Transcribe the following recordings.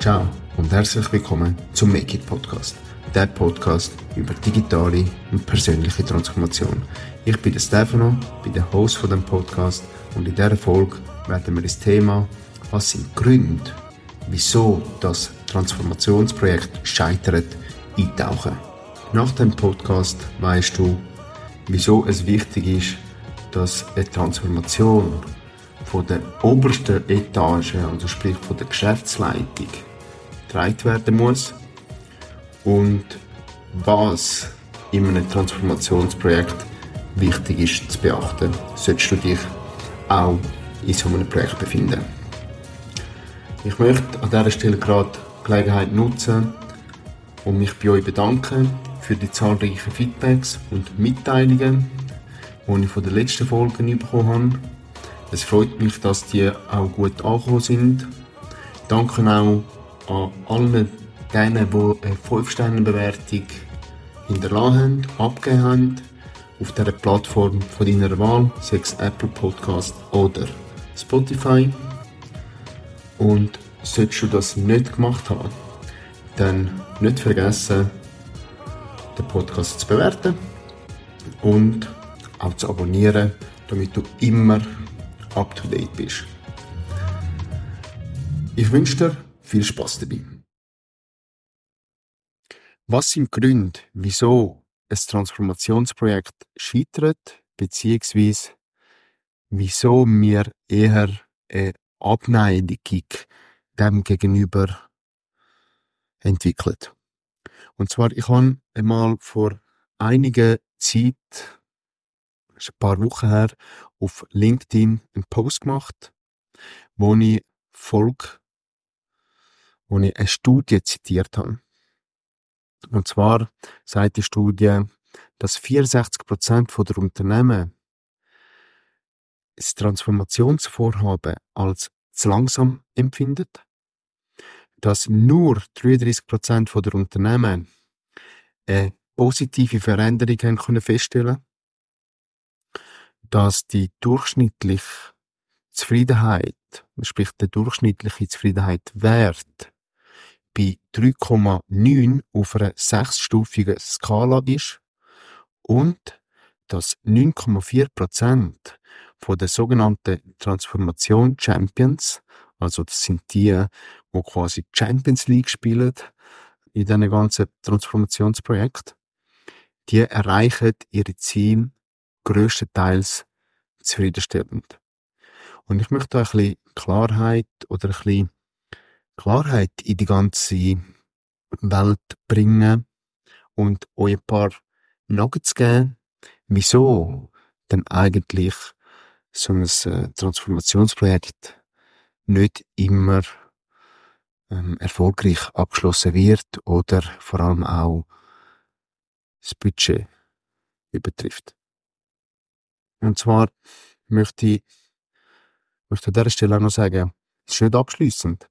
Ciao und herzlich willkommen zum Make It Podcast. Der Podcast über digitale und persönliche Transformation. Ich bin der Stefano, bin der Host von dem Podcast und in dieser Folge werden wir das Thema, was sind Gründe, wieso das Transformationsprojekt scheitert, eintauchen. Nach dem Podcast weißt du, wieso es wichtig ist, dass eine Transformation von der obersten Etage, also sprich von der Geschäftsleitung, getragen werden muss und was in einem Transformationsprojekt wichtig ist zu beachten, solltest du dich auch in so einem Projekt befinden. Ich möchte an dieser Stelle gerade die Gelegenheit nutzen und mich bei euch bedanken für die zahlreichen Feedbacks und Mitteilungen, die ich von den letzten Folgen bekommen habe. Es freut mich, dass die auch gut angekommen sind. Danke auch an allen denen, die eine 5-Sterne-Bewertung hinterlassen haben, abgegeben haben, auf dieser Plattform von deiner Wahl, sei es Apple Podcast oder Spotify. Und solltest du das nicht gemacht haben, dann nicht vergessen, den Podcast zu bewerten und auch zu abonnieren, damit du immer up to date bist. Ich wünsche dir viel Spaß dabei. Was sind Gründe, wieso ein Transformationsprojekt scheitert, beziehungsweise wieso wir eher eine Abneigung dem gegenüber entwickelt? Und zwar, ich habe einmal vor einiger Zeit, ein paar Wochen her, auf LinkedIn einen Post gemacht, wo ich Volk wo ich eine Studie zitiert habe. Und zwar sagt die Studie, dass 64 Prozent der Unternehmen das Transformationsvorhaben als zu langsam empfindet, dass nur 33 Prozent der Unternehmen eine positive Veränderung haben können feststellen, dass die durchschnittliche Zufriedenheit, sprich der durchschnittliche Zufriedenheitswert bei 3,9 auf einer sechsstufigen Skala ist und dass 9,4 Prozent von den sogenannten Transformation Champions, also das sind die, wo quasi Champions League spielen in diesem ganzen Transformationsprojekt, die erreichen ihre Ziele größtenteils zufriedenstellend. Und ich möchte da ein bisschen Klarheit oder ein bisschen Klarheit in die ganze Welt bringen und euch ein paar Nuggets geben, wieso denn eigentlich so ein äh, Transformationsprojekt nicht immer ähm, erfolgreich abgeschlossen wird oder vor allem auch das Budget übertrifft. Und zwar möchte ich, möchte an dieser Stelle auch noch sagen, es ist nicht abschließend.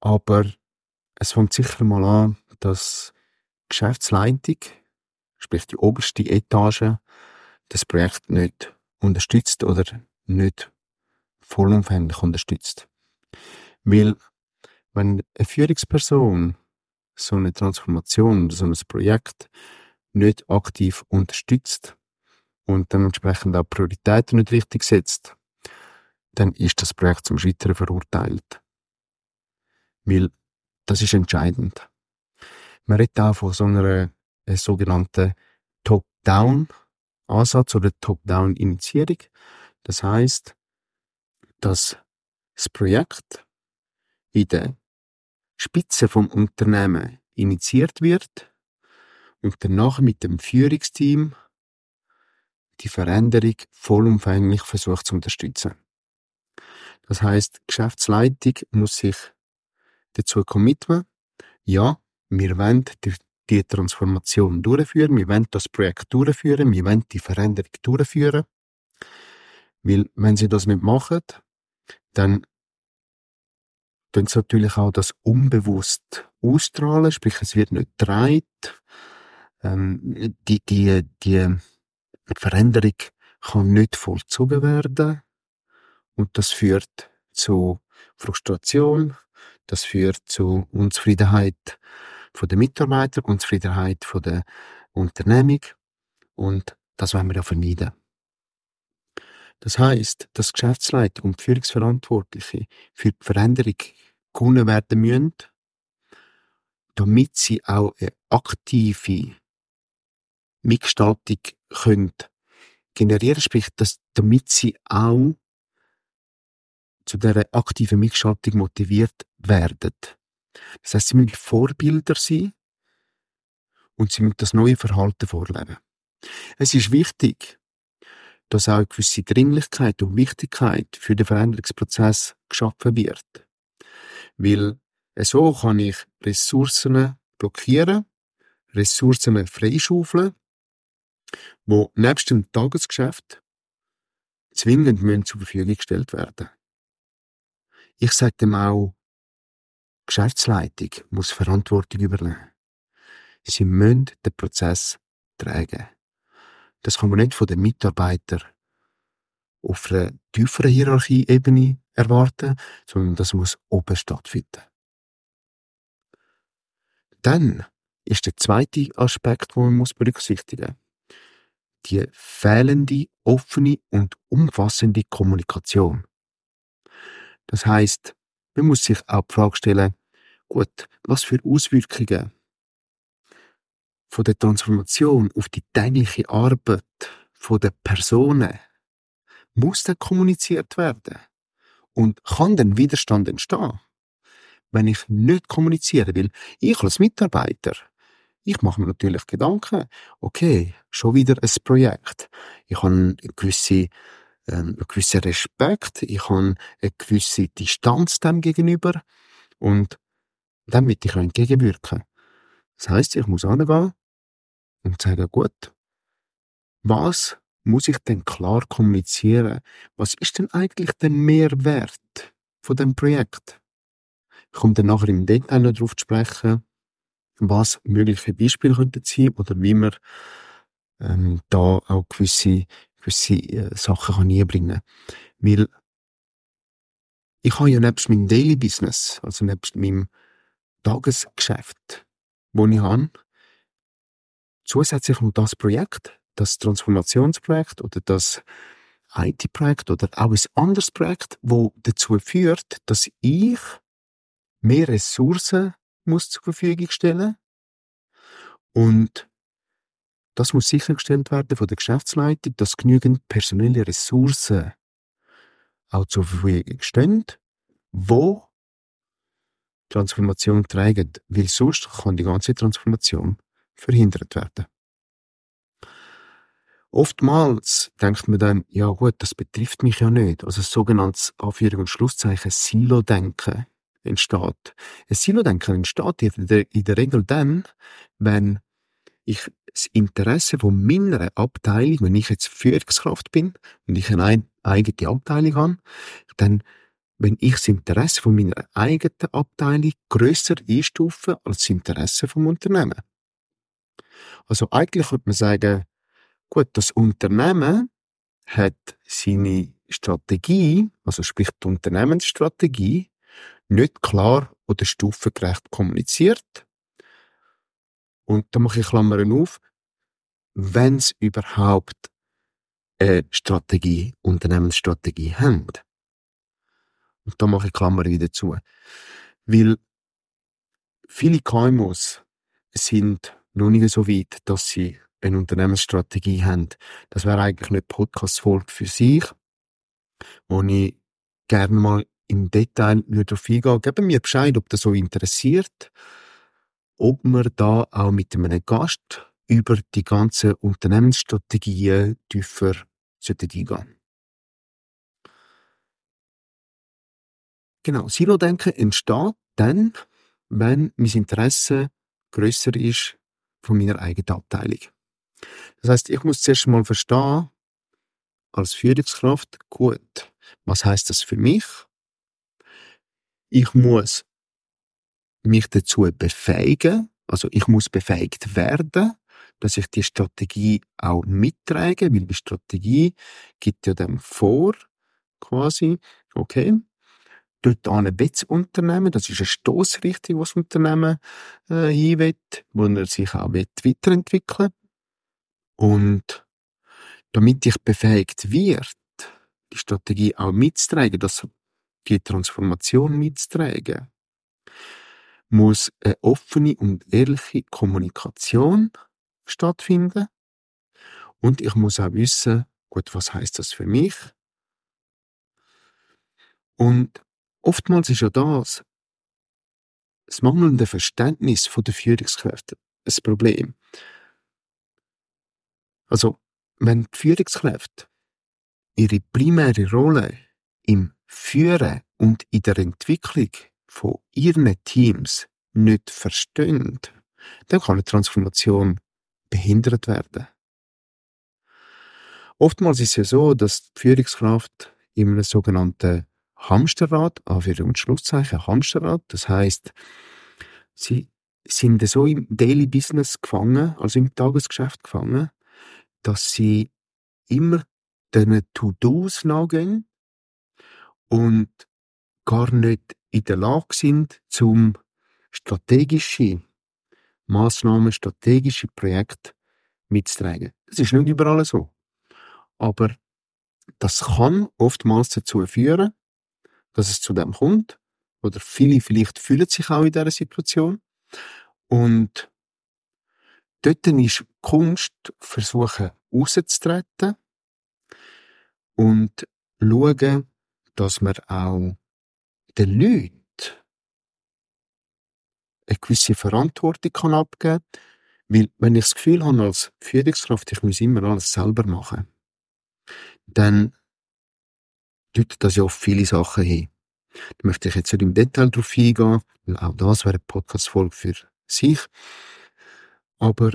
Aber es fängt sicher mal an, dass Geschäftsleitung, sprich die oberste Etage, das Projekt nicht unterstützt oder nicht vollumfänglich unterstützt. Weil, wenn eine Führungsperson so eine Transformation oder so ein Projekt nicht aktiv unterstützt und dementsprechend auch Prioritäten nicht richtig setzt, dann ist das Projekt zum Scheitern verurteilt. Weil das ist entscheidend. Man redet auch von so einer äh, sogenannten Top-Down-Ansatz oder Top-Down-Initiierung. Das heißt, dass das Projekt in der Spitze vom Unternehmen initiiert wird und danach mit dem Führungsteam die Veränderung vollumfänglich versucht zu unterstützen. Das heißt, Geschäftsleitung muss sich dazu committen, ja, wir wollen die, die Transformation durchführen, wir wollen das Projekt durchführen, wir wollen die Veränderung durchführen. Weil, wenn sie das nicht machen, dann tun sie natürlich auch das unbewusst ausstrahlen, sprich, es wird nicht gedreht. Ähm, die, die, die Veränderung kann nicht vollzogen werden. Und das führt zu Frustration, das führt zu Unzufriedenheit von den Mitarbeitern, Unzufriedenheit von der Unternehmung. Und das wollen wir ja vermeiden. Das heißt, dass Geschäftsleitung und Führungsverantwortliche für die Veränderung gewonnen werden müssen, damit sie auch eine aktive Mitgestaltung können generieren, sprich, dass, damit sie auch zu dieser aktiven Mitgestaltung motiviert werden. Das heißt, sie müssen Vorbilder sein und sie müssen das neue Verhalten vorleben. Es ist wichtig, dass auch eine gewisse Dringlichkeit und Wichtigkeit für den Veränderungsprozess geschaffen wird. Weil so kann ich Ressourcen blockieren, Ressourcen freischaufeln, wo nebst dem Tagesgeschäft zwingend zur Verfügung gestellt werden. Ich sage dem auch, Geschäftsleitung muss Verantwortung übernehmen. Sie müssen den Prozess tragen. Das kann man nicht von den Mitarbeitern auf einer tieferen Hierarchieebene erwarten, sondern das muss oben stattfinden. Dann ist der zweite Aspekt, den man muss berücksichtigen muss. Die fehlende, offene und umfassende Kommunikation. Das heißt, man muss sich auch die Frage stellen, gut, was für Auswirkungen von der Transformation auf die tägliche Arbeit von der Personen muss dann kommuniziert werden? Und kann denn Widerstand entstehen? Wenn ich nicht kommunizieren will, ich als Mitarbeiter, ich mache mir natürlich Gedanken, okay, schon wieder ein Projekt. Ich habe eine gewisse, ähm, einen gewissen Respekt, ich habe eine gewisse Distanz dem gegenüber und dem will ich entgegenwirken. Das heisst, ich muss angehen und sagen, gut, was muss ich denn klar kommunizieren? Was ist denn eigentlich der Mehrwert von dem Projekt? Ich komme dann nachher im Detail noch darauf zu sprechen, was mögliche Beispiele könnten sein oder wie man ähm, da auch gewisse, gewisse äh, Sachen kann einbringen Weil ich habe ja nebst meinem Daily Business, also nebst meinem Tagesgeschäft, wo ich habe, zusätzlich noch das Projekt, das Transformationsprojekt oder das IT-Projekt oder auch ein anderes Projekt, wo dazu führt, dass ich mehr Ressourcen muss zur Verfügung stellen. Und das muss sichergestellt werden von der Geschäftsleitung, dass genügend personelle Ressourcen auch zur Verfügung stehen, wo Transformation tragen, weil sonst kann die ganze Transformation verhindert werden. Oftmals denkt man dann, ja gut, das betrifft mich ja nicht. Also sogenanntes Anführungs- und Schlusszeichen Silo-Denken entsteht. Ein Silo-Denken entsteht in der Regel dann, wenn ich das Interesse von meiner Abteilung, wenn ich jetzt Führungskraft bin und ich eine eigene Abteilung habe, dann wenn ich das Interesse von meiner eigenen Abteilung grösser einstufe als das Interesse vom Unternehmen. Also eigentlich könnte man sagen, gut, das Unternehmen hat seine Strategie, also sprich die Unternehmensstrategie, nicht klar oder stufengerecht kommuniziert. Und da mache ich Klammern auf, wenn es überhaupt eine Strategie, Unternehmensstrategie haben. Und da mache ich Klammern wieder zu. Weil viele KMUs sind noch nicht so weit, dass sie eine Unternehmensstrategie haben. Das wäre eigentlich eine Podcast-Folge für sich, wo ich gerne mal im Detail darauf eingehen Geben mir Bescheid, ob das so interessiert, ob wir da auch mit einem Gast über die ganzen Unternehmensstrategien tiefer eingehen Genau, Silo-Denken entsteht dann, wenn mein Interesse grösser ist von meiner eigenen Abteilung. Das heißt, ich muss zuerst mal verstehen, als Führungskraft, gut, was heißt das für mich? Ich muss mich dazu befähigen, also ich muss befähigt werden, dass ich die Strategie auch mittrage, weil die Strategie gibt ja dann vor, quasi, okay, dort an ein Unternehmen, das ist eine Stoßrichtung, was das Unternehmen äh, hinwett, wo er sich auch weiterentwickeln Und damit ich befähigt wird, die Strategie auch mitzutragen, dass die Transformation mitzutragen, muss eine offene und ehrliche Kommunikation stattfinden. Und ich muss auch wissen, gut, was heißt das für mich? Und oftmals ist ja das, das mangelnde Verständnis der Führungskräfte ein Problem. Also, wenn die Führungskräfte ihre primäre Rolle im Führen und in der Entwicklung von ihren Teams nicht verstehen, dann kann eine Transformation behindert werden. Oftmals ist es ja so, dass die Führungskraft in einem sogenannten Hamsterrad, Anführungs- und Schlusszeichen Hamsterrad, das heißt, sie sind so im Daily Business gefangen, also im Tagesgeschäft gefangen, dass sie immer diesen To-Dos nachgehen und gar nicht in der Lage sind, zum strategische Massnahmen, strategische Projekte mitzutragen. Das ist nicht überall so. Aber das kann oftmals dazu führen, dass es zu dem kommt. Oder viele vielleicht fühlen sich auch in dieser Situation. Und dort ist Kunst versuchen, rauszutreten und schauen, dass man auch den Leuten eine gewisse Verantwortung kann abgeben kann. Weil, wenn ich das Gefühl habe, als Führungskraft, ich muss immer alles selber machen, dann deutet das ja auf viele Sachen hin. Da möchte ich jetzt nicht im Detail drauf eingehen, weil auch das wäre eine Podcast-Folge für sich. Aber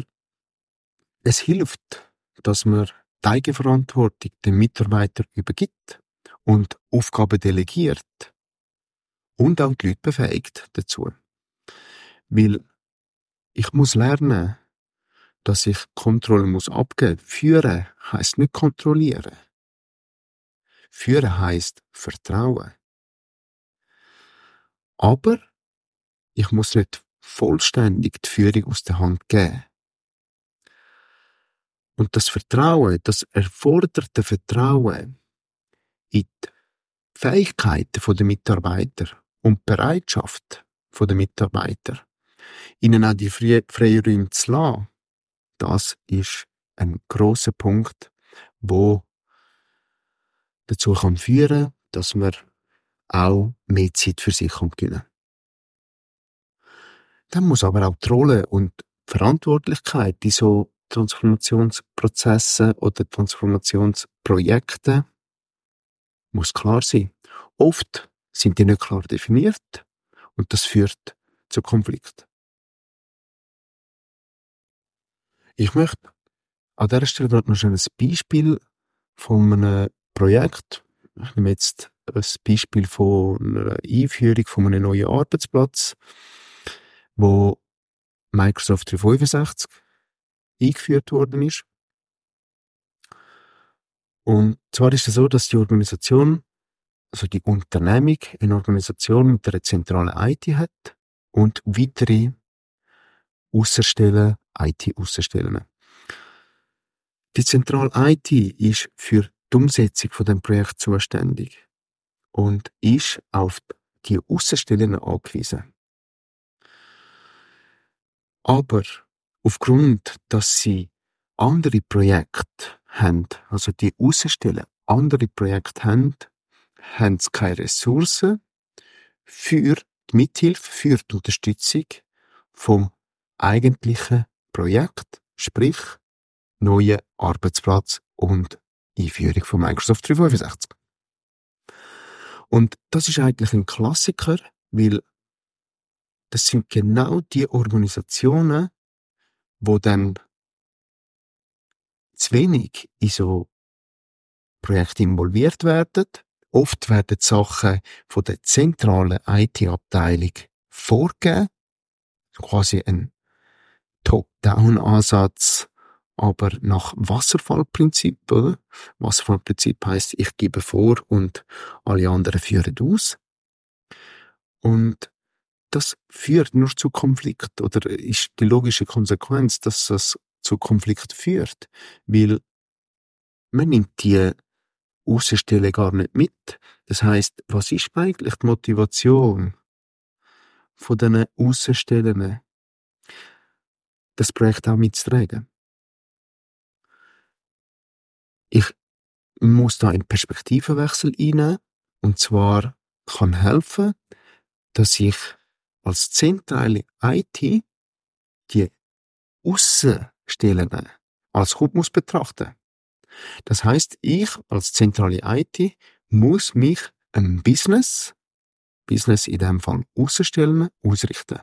es hilft, dass man die Eigenverantwortung den Mitarbeitern übergibt und Aufgaben delegiert und auch die Leute befähigt dazu. Weil ich muss lernen, dass ich Kontrolle muss abgeben. Führen heißt nicht kontrollieren. Führen heißt Vertrauen. Aber ich muss nicht vollständig die Führung aus der Hand geben. Und das Vertrauen, das erforderte Vertrauen in die Fähigkeiten der Mitarbeiter und die Bereitschaft der Mitarbeiter, ihnen auch die Freiräume zu lassen, das ist ein großer Punkt, wo dazu kann führen, dass man auch mehr Zeit für sich kann gewinnen. Dann muss aber auch die Rolle und die Verantwortlichkeit in so Transformationsprozessen oder Transformationsprojekten muss klar sein. Oft sind die nicht klar definiert und das führt zu Konflikt. Ich möchte an dieser Stelle gerade noch ein Beispiel von einem Projekt. Ich nehme jetzt ein Beispiel von einer Einführung von einem neuen Arbeitsplatz, wo Microsoft 365 eingeführt worden ist. Und zwar ist es so, dass die Organisation, also die Unternehmung, eine Organisation mit einer zentralen IT hat und weitere Außerstellen, IT-Außerstellen. Die zentrale IT ist für die Umsetzung von dem Projekt zuständig und ist auf die Außenstellen angewiesen. Aber aufgrund, dass sie andere Projekte haben, also die Außenstellen andere Projekte haben, haben sie keine Ressourcen für die Mithilfe, für die Unterstützung vom eigentlichen Projekt, sprich neuen Arbeitsplatz und Einführung von Microsoft 365. Und das ist eigentlich ein Klassiker, weil das sind genau die Organisationen, wo dann zu wenig in so Projekte involviert werden. Oft werden Sachen von der zentralen IT-Abteilung vorgegeben. Quasi ein Top-Down-Ansatz, aber nach Wasserfallprinzip, oder? Wasserfallprinzip heißt, ich gebe vor und alle anderen führen aus. Und das führt nur zu Konflikt oder ist die logische Konsequenz, dass das zu Konflikt führt, weil man nimmt die Außenstelle gar nicht mit. Das heißt, was ist eigentlich die Motivation von diesen Außenstellen, das Projekt auch mitzutragen? Ich muss da einen Perspektivenwechsel einnehmen und zwar kann helfen, dass ich als zentrale IT die Außenstellen als gut muss betrachten. Das heißt, ich als zentrale IT muss mich ein Business, Business in dem Fall Außenstellen, ausrichten.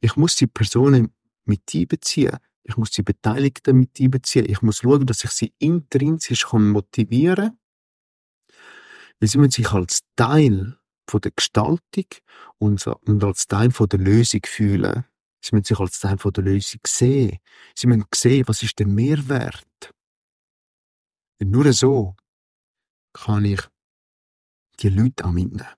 Ich muss die Personen mit einbeziehen. Ich muss die Beteiligten mit einbeziehen. Ich muss schauen, dass ich sie intrinsisch motivieren kann. Weil sie müssen sich als Teil von der Gestaltung und, als Teil von der Lösung fühlen. Sie müssen sich als Teil von der Lösung sehen. Sie müssen sehen, was ist der Mehrwert. Und nur so kann ich die Leute auch mitnehmen.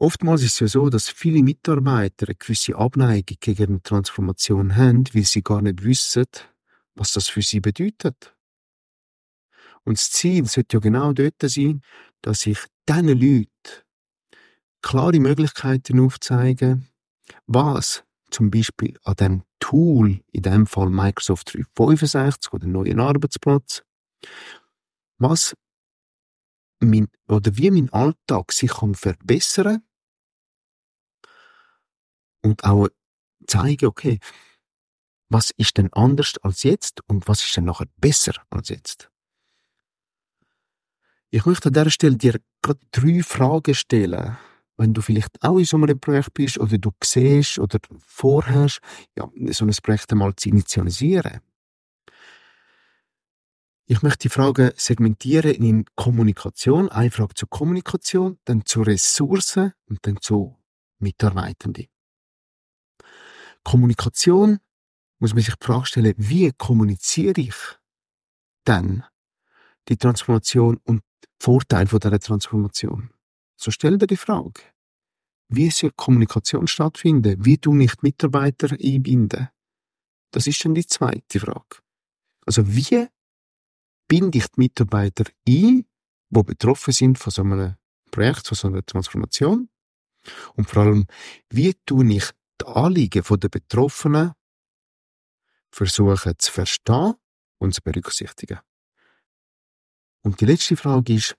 Oftmals ist es ja so, dass viele Mitarbeiter eine gewisse Abneigung gegen Transformation haben, weil sie gar nicht wissen, was das für sie bedeutet. Und das Ziel sollte ja genau dort sein, dass ich diesen Leuten klare Möglichkeiten aufzeige, was zum Beispiel an dem Tool, in dem Fall Microsoft 365 oder neuen Arbeitsplatz, was mein, oder wie mein Alltag sich kann verbessern und auch zeigen, okay, was ist denn anders als jetzt und was ist denn nachher besser als jetzt? Ich möchte an dieser Stelle dir gerade drei Fragen stellen, wenn du vielleicht auch in so einem Projekt bist oder du siehst oder vorhast, ja, so ein Projekt einmal zu initialisieren. Ich möchte die Fragen segmentieren in Kommunikation, eine Frage zur Kommunikation, dann zu Ressourcen und dann zu Mitarbeitenden. Kommunikation muss man sich die Frage stellen, wie kommuniziere ich dann die Transformation und Vorteil von dieser Transformation? So stell dir die Frage. Wie soll Kommunikation stattfinden? Wie du nicht Mitarbeiter einbinden? Das ist dann die zweite Frage. Also wie binde ich die Mitarbeiter ein, die betroffen sind von so einem Projekt, von so einer Transformation? Und vor allem, wie tue ich die Anliegen der Betroffenen versuchen zu verstehen und zu berücksichtigen? Und die letzte Frage ist,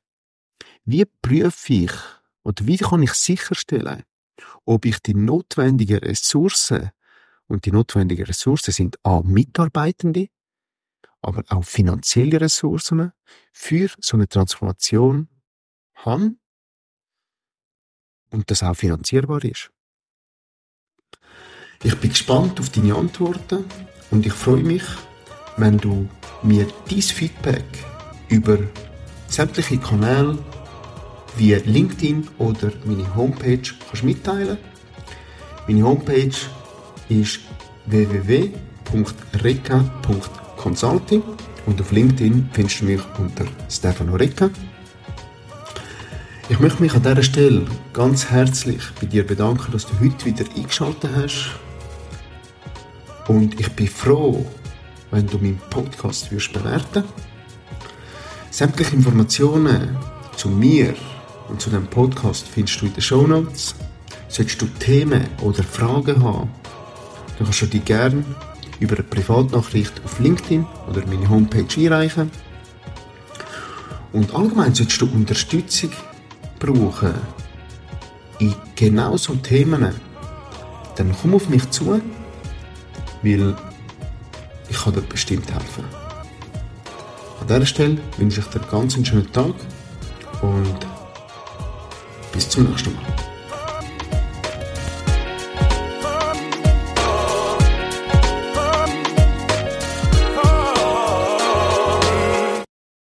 wie prüfe ich oder wie kann ich sicherstellen, ob ich die notwendigen Ressourcen und die notwendigen Ressourcen sind A, Mitarbeitende, aber auch finanzielle Ressourcen für so eine Transformation haben und das auch finanzierbar ist. Ich bin gespannt auf deine Antworten und ich freue mich, wenn du mir dein Feedback über sämtliche Kanäle wie LinkedIn oder meine Homepage kannst mitteilen. Meine Homepage ist www.reka.consulting und auf LinkedIn findest du mich unter Stefano Recca. Ich möchte mich an dieser Stelle ganz herzlich bei dir bedanken, dass du heute wieder eingeschaltet hast. Und ich bin froh, wenn du meinen Podcast wirst bewerten. Sämtliche Informationen zu mir und zu dem Podcast findest du in den Show Notes. Solltest du Themen oder Fragen haben, dann kannst du die gerne über eine Privatnachricht auf LinkedIn oder meine Homepage einreichen. Und allgemein solltest du Unterstützung brauchen in genau so Themen, dann komm auf mich zu, weil ich kann dir bestimmt helfen. An dieser Stelle wünsche ich dir ganz einen schönen Tag und bis zum nächsten Mal.